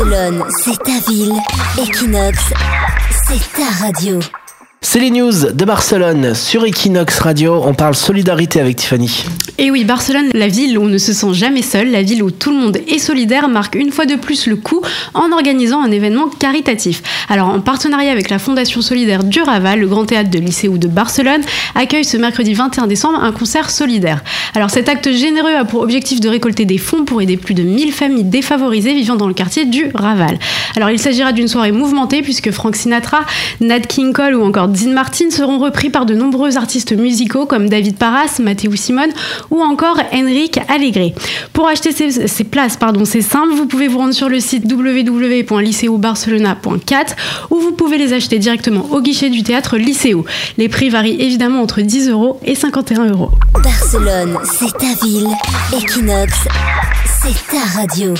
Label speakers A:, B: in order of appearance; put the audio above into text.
A: Barcelone, c'est ta ville. Equinox, c'est ta radio.
B: C'est les news de Barcelone sur Equinox Radio. On parle solidarité avec Tiffany.
C: Et oui, Barcelone, la ville où on ne se sent jamais seul, la ville où tout le monde est solidaire, marque une fois de plus le coup en organisant un événement caritatif. Alors, en partenariat avec la Fondation solidaire du Raval, le Grand Théâtre de Lycéo de Barcelone accueille ce mercredi 21 décembre un concert solidaire. Alors, cet acte généreux a pour objectif de récolter des fonds pour aider plus de 1000 familles défavorisées vivant dans le quartier du Raval. Alors, il s'agira d'une soirée mouvementée puisque Frank Sinatra, Nat King Cole ou encore Dean Martin seront repris par de nombreux artistes musicaux comme David Parras, Matteo Simone ou encore Enrique Allegre. Pour acheter ces, places, pardon, c'est simple, vous pouvez vous rendre sur le site www.lycéobarcelona.cat où vous pouvez les acheter directement au guichet du théâtre Lycéo. Les prix varient évidemment entre 10 euros et 51 euros.
A: Barcelone, c'est ta ville. Equinox, c'est ta radio.